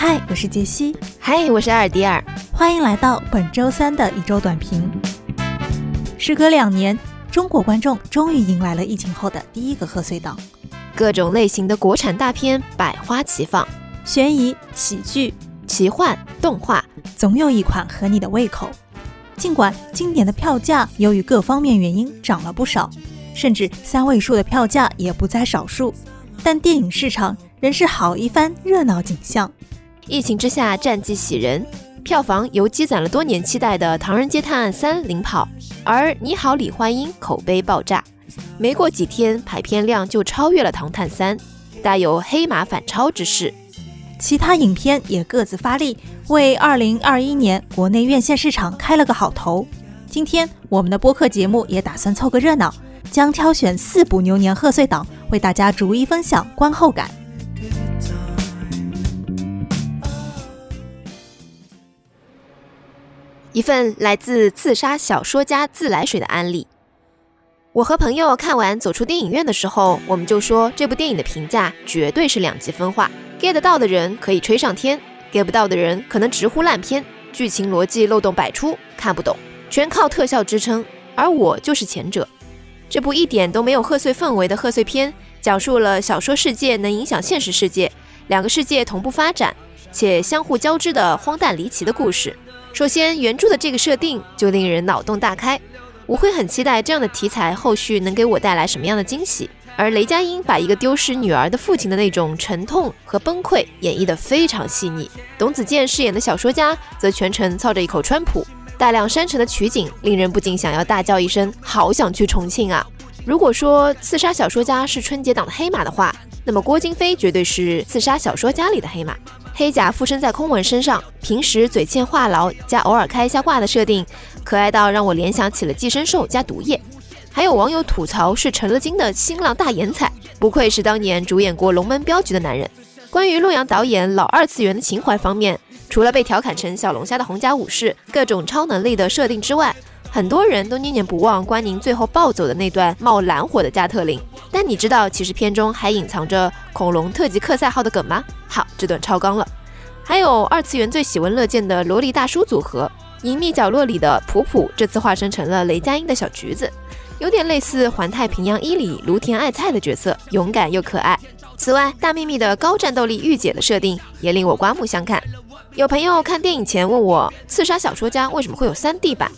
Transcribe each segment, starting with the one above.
嗨，我是杰西。嗨，我是阿尔迪尔。欢迎来到本周三的一周短评。时隔两年，中国观众终于迎来了疫情后的第一个贺岁档，各种类型的国产大片百花齐放，悬疑、喜剧、奇幻、动画，总有一款合你的胃口。尽管今年的票价由于各方面原因涨了不少，甚至三位数的票价也不在少数，但电影市场仍是好一番热闹景象。疫情之下，战绩喜人，票房由积攒了多年期待的《唐人街探案三》领跑，而《你好，李焕英》口碑爆炸，没过几天排片量就超越了《唐探三》，大有黑马反超之势。其他影片也各自发力，为2021年国内院线市场开了个好头。今天我们的播客节目也打算凑个热闹，将挑选四部牛年贺岁档，为大家逐一分享观后感。一份来自刺杀小说家自来水的安利。我和朋友看完走出电影院的时候，我们就说这部电影的评价绝对是两极分化，get 到的人可以吹上天，get 不到的人可能直呼烂片，剧情逻辑漏洞百出，看不懂，全靠特效支撑。而我就是前者。这部一点都没有贺岁氛围的贺岁片，讲述了小说世界能影响现实世界，两个世界同步发展且相互交织的荒诞离奇的故事。首先，原著的这个设定就令人脑洞大开，我会很期待这样的题材后续能给我带来什么样的惊喜。而雷佳音把一个丢失女儿的父亲的那种沉痛和崩溃演绎得非常细腻，董子健饰演的小说家则全程操着一口川普，大量山城的取景令人不禁想要大叫一声：好想去重庆啊！如果说刺杀小说家是春节档的黑马的话，那么郭京飞绝对是刺杀小说家里的黑马。黑甲附身在空文身上，平时嘴欠话痨加偶尔开一下挂的设定，可爱到让我联想起了寄生兽加毒液。还有网友吐槽是成了精的新浪大眼彩，不愧是当年主演过《龙门镖局》的男人。关于洛阳导演老二次元的情怀方面，除了被调侃成小龙虾的红甲武士、各种超能力的设定之外，很多人都念念不忘关宁最后暴走的那段冒蓝火的加特林，但你知道其实片中还隐藏着恐龙特级克赛号的梗吗？好，这段超纲了。还有二次元最喜闻乐见的萝莉大叔组合，隐秘角落里的普普这次化身成了雷佳音的小橘子，有点类似环太平洋一里芦田爱菜的角色，勇敢又可爱。此外，大幂幂的高战斗力御姐的设定也令我刮目相看。有朋友看电影前问我，《刺杀小说家》为什么会有 3D 版？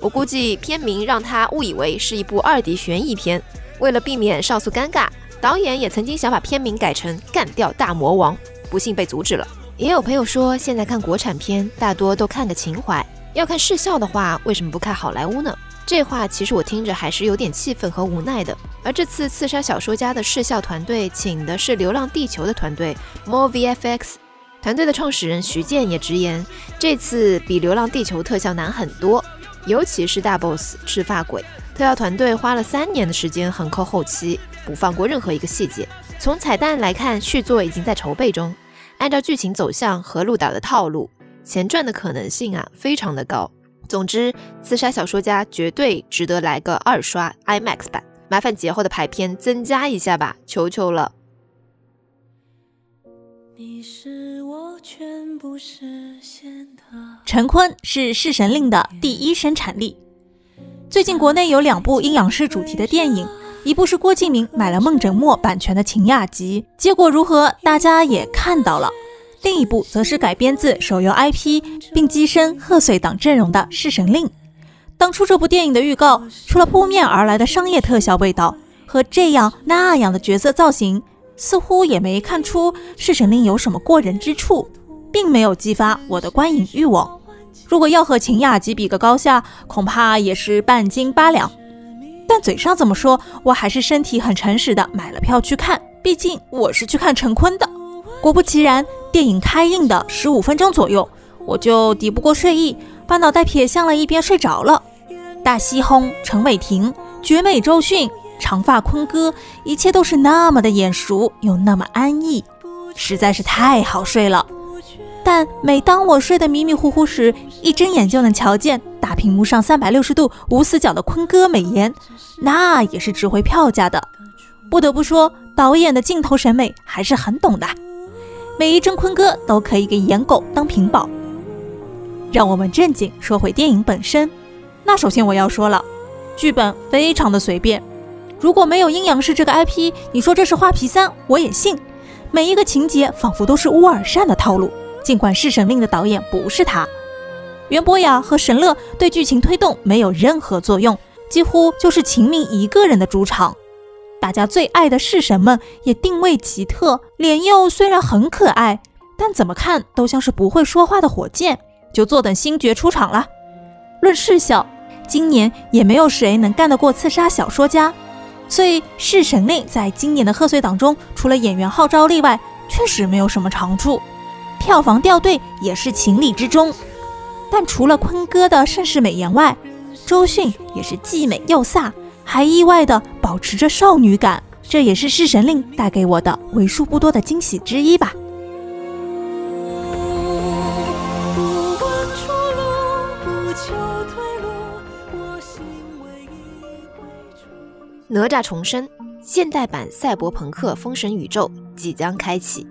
我估计片名让他误以为是一部二 D 悬疑片。为了避免上诉尴尬，导演也曾经想把片名改成《干掉大魔王》，不幸被阻止了。也有朋友说，现在看国产片大多都看个情怀，要看视效的话，为什么不看好莱坞呢？这话其实我听着还是有点气愤和无奈的。而这次刺杀小说家的视效团队请的是《流浪地球》的团队 More VFX。团队的创始人徐健也直言，这次比《流浪地球》特效难很多，尤其是大 boss 赤发鬼，特效团队花了三年的时间横扣后期，不放过任何一个细节。从彩蛋来看，续作已经在筹备中，按照剧情走向和鹿岛的套路，前传的可能性啊非常的高。总之，刺杀小说家绝对值得来个二刷 IMAX 版，麻烦节后的排片增加一下吧，求求了。陈坤是《弑神令》的第一生产力。最近国内有两部阴阳师主题的电影，一部是郭敬明买了梦枕墨版权的《秦雅集》，结果如何，大家也看到了；另一部则是改编自手游 IP 并跻身贺岁档阵容的《弑神令》。当初这部电影的预告，除了扑面而来的商业特效味道和这样那样的角色造型。似乎也没看出《弑神令》有什么过人之处，并没有激发我的观影欲望。如果要和《秦雅集》比个高下，恐怕也是半斤八两。但嘴上怎么说，我还是身体很诚实的买了票去看，毕竟我是去看陈坤的。果不其然，电影开映的十五分钟左右，我就抵不过睡意，把脑袋撇向了一边睡着了。大西轰、陈伟霆、绝美周迅。长发坤哥，一切都是那么的眼熟，又那么安逸，实在是太好睡了。但每当我睡得迷迷糊糊时，一睁眼就能瞧见大屏幕上三百六十度无死角的坤哥美颜，那也是值回票价的。不得不说，导演的镜头审美还是很懂的。每一帧坤哥都可以给颜狗当屏保。让我们正经说回电影本身。那首先我要说了，剧本非常的随便。如果没有阴阳师这个 IP，你说这是画皮三，我也信。每一个情节仿佛都是乌尔善的套路，尽管弑神令的导演不是他。袁博雅和神乐对剧情推动没有任何作用，几乎就是秦明一个人的主场。大家最爱的弑神们也定位奇特，脸幼虽然很可爱，但怎么看都像是不会说话的火箭。就坐等星爵出场了。论视效，今年也没有谁能干得过刺杀小说家，所以弑神令在今年的贺岁档中，除了演员号召力外，确实没有什么长处。票房掉队也是情理之中。但除了坤哥的盛世美颜外，周迅也是既美又飒，还意外的保持着少女感，这也是弑神令带给我的为数不多的惊喜之一吧。哪吒重生，现代版赛博朋克封神宇宙即将开启。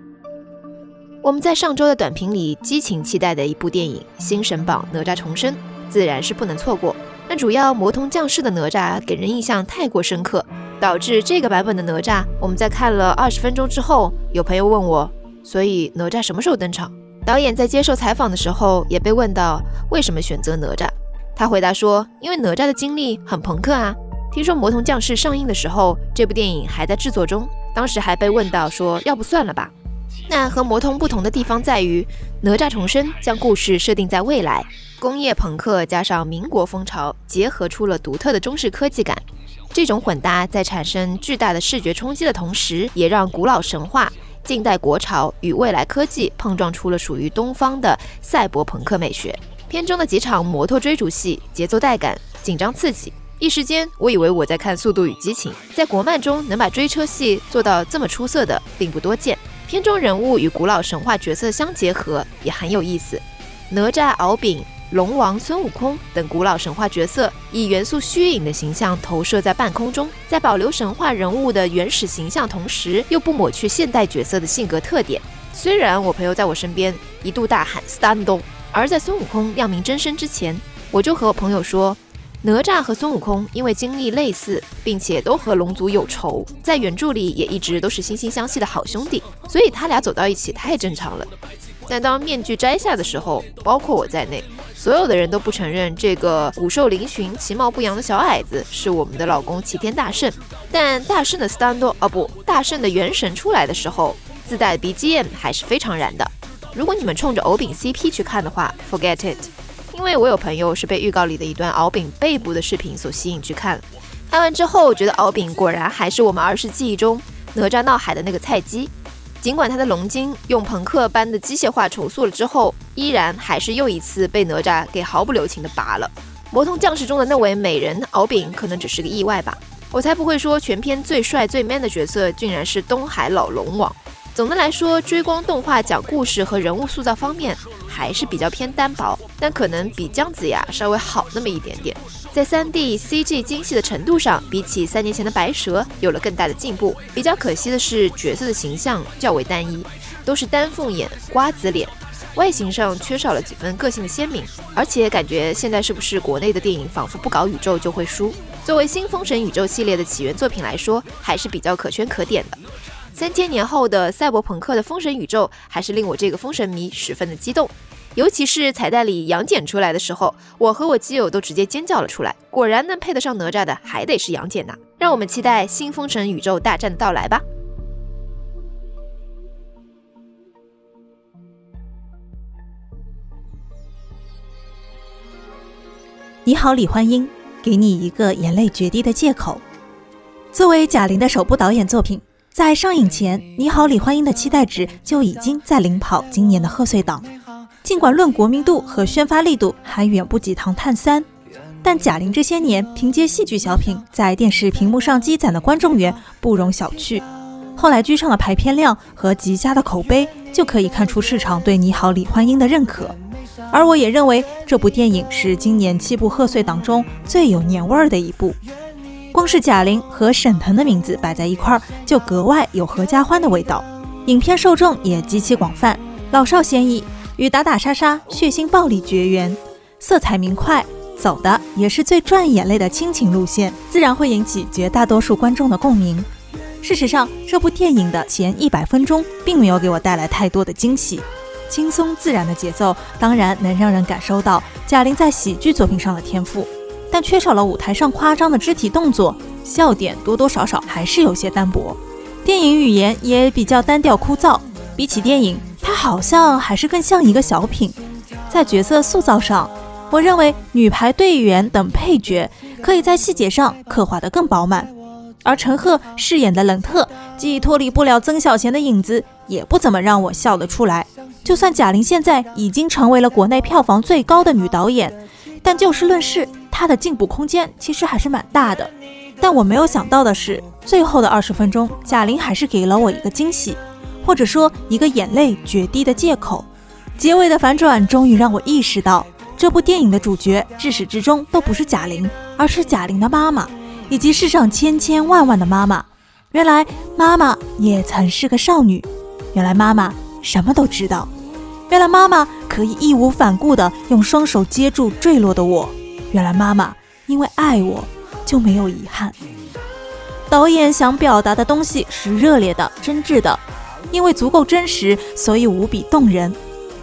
我们在上周的短评里激情期待的一部电影《新神榜：哪吒重生》，自然是不能错过。但主要魔童降世的哪吒给人印象太过深刻，导致这个版本的哪吒，我们在看了二十分钟之后，有朋友问我，所以哪吒什么时候登场？导演在接受采访的时候也被问到为什么选择哪吒，他回答说，因为哪吒的经历很朋克啊。听说魔童降世上映的时候，这部电影还在制作中，当时还被问到说，要不算了吧。那和魔童不同的地方在于，哪吒重生将故事设定在未来，工业朋克加上民国风潮结合出了独特的中式科技感。这种混搭在产生巨大的视觉冲击的同时，也让古老神话、近代国潮与未来科技碰撞出了属于东方的赛博朋克美学。片中的几场摩托追逐戏节奏带感、紧张刺激，一时间我以为我在看《速度与激情》。在国漫中能把追车戏做到这么出色的，并不多见。片中人物与古老神话角色相结合也很有意思，哪吒、敖丙、龙王、孙悟空等古老神话角色以元素虚影的形象投射在半空中，在保留神话人物的原始形象同时，又不抹去现代角色的性格特点。虽然我朋友在我身边一度大喊 “stand”，而在孙悟空亮明真身之前，我就和我朋友说。哪吒和孙悟空因为经历类似，并且都和龙族有仇，在原著里也一直都是惺惺相惜的好兄弟，所以他俩走到一起太正常了。但当面具摘下的时候，包括我在内，所有的人都不承认这个骨瘦嶙峋、其貌不扬的小矮子是我们的老公齐天大圣。但大圣的 stand 哦不，大圣的元神出来的时候，自带 BGM 还是非常燃的。如果你们冲着藕饼 CP 去看的话，forget it。因为我有朋友是被预告里的一段敖丙背部的视频所吸引去看，看完之后觉得敖丙果然还是我们儿时记忆中哪吒闹海的那个菜鸡，尽管他的龙筋用朋克般的机械化重塑了之后，依然还是又一次被哪吒给毫不留情的拔了。魔童降世中的那位美人敖丙可能只是个意外吧，我才不会说全片最帅最 man 的角色竟然是东海老龙王。总的来说，追光动画讲故事和人物塑造方面还是比较偏单薄，但可能比姜子牙稍微好那么一点点。在 3D CG 精细的程度上，比起三年前的白蛇有了更大的进步。比较可惜的是，角色的形象较为单一，都是丹凤眼、瓜子脸，外形上缺少了几分个性的鲜明。而且感觉现在是不是国内的电影仿佛不搞宇宙就会输？作为新封神宇宙系列的起源作品来说，还是比较可圈可点的。三千年后的赛博朋克的封神宇宙，还是令我这个封神迷十分的激动。尤其是彩蛋里杨戬出来的时候，我和我基友都直接尖叫了出来。果然能配得上哪吒的，还得是杨戬呐！让我们期待新封神宇宙大战的到来吧。你好，李焕英，给你一个眼泪决堤的借口。作为贾玲的首部导演作品。在上映前，《你好，李焕英》的期待值就已经在领跑今年的贺岁档。尽管论国民度和宣发力度还远不及《唐探三》，但贾玲这些年凭借戏剧小品在电视屏幕上积攒的观众缘不容小觑。后来居上的排片量和极佳的口碑，就可以看出市场对《你好，李焕英》的认可。而我也认为，这部电影是今年七部贺岁档中最有年味儿的一部。光是贾玲和沈腾的名字摆在一块儿，就格外有合家欢的味道。影片受众也极其广泛，老少咸宜，与打打杀杀、血腥暴力绝缘，色彩明快，走的也是最赚眼泪的亲情路线，自然会引起绝大多数观众的共鸣。事实上，这部电影的前一百分钟并没有给我带来太多的惊喜，轻松自然的节奏当然能让人感受到贾玲在喜剧作品上的天赋，但缺少了舞台上夸张的肢体动作，笑点多多少少还是有些单薄。电影语言也比较单调枯燥，比起电影，它好像还是更像一个小品。在角色塑造上，我认为女排队员等配角可以在细节上刻画得更饱满，而陈赫饰演的冷特既脱离不了曾小贤的影子，也不怎么让我笑得出来。就算贾玲现在已经成为了国内票房最高的女导演，但就事论事，她的进步空间其实还是蛮大的。但我没有想到的是，最后的二十分钟，贾玲还是给了我一个惊喜，或者说一个眼泪决堤的借口。结尾的反转终于让我意识到，这部电影的主角至始至终都不是贾玲，而是贾玲的妈妈，以及世上千千万万的妈妈。原来妈妈也曾是个少女，原来妈妈什么都知道，原来妈妈可以义无反顾地用双手接住坠落的我，原来妈妈因为爱我。就没有遗憾。导演想表达的东西是热烈的、真挚的，因为足够真实，所以无比动人。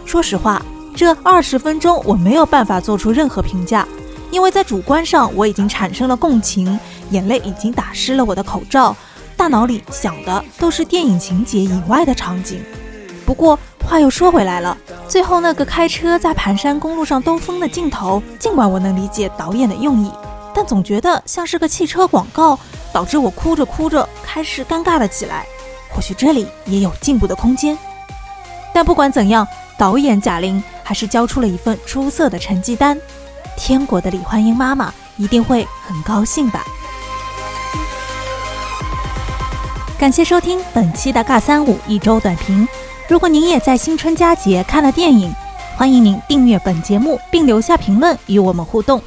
说实话，这二十分钟我没有办法做出任何评价，因为在主观上我已经产生了共情，眼泪已经打湿了我的口罩，大脑里想的都是电影情节以外的场景。不过话又说回来了，最后那个开车在盘山公路上兜风的镜头，尽管我能理解导演的用意。但总觉得像是个汽车广告，导致我哭着哭着开始尴尬了起来。或许这里也有进步的空间。但不管怎样，导演贾玲还是交出了一份出色的成绩单。天国的李焕英妈妈一定会很高兴吧。感谢收听本期的《尬三五一周短评》。如果您也在新春佳节看了电影，欢迎您订阅本节目并留下评论与我们互动。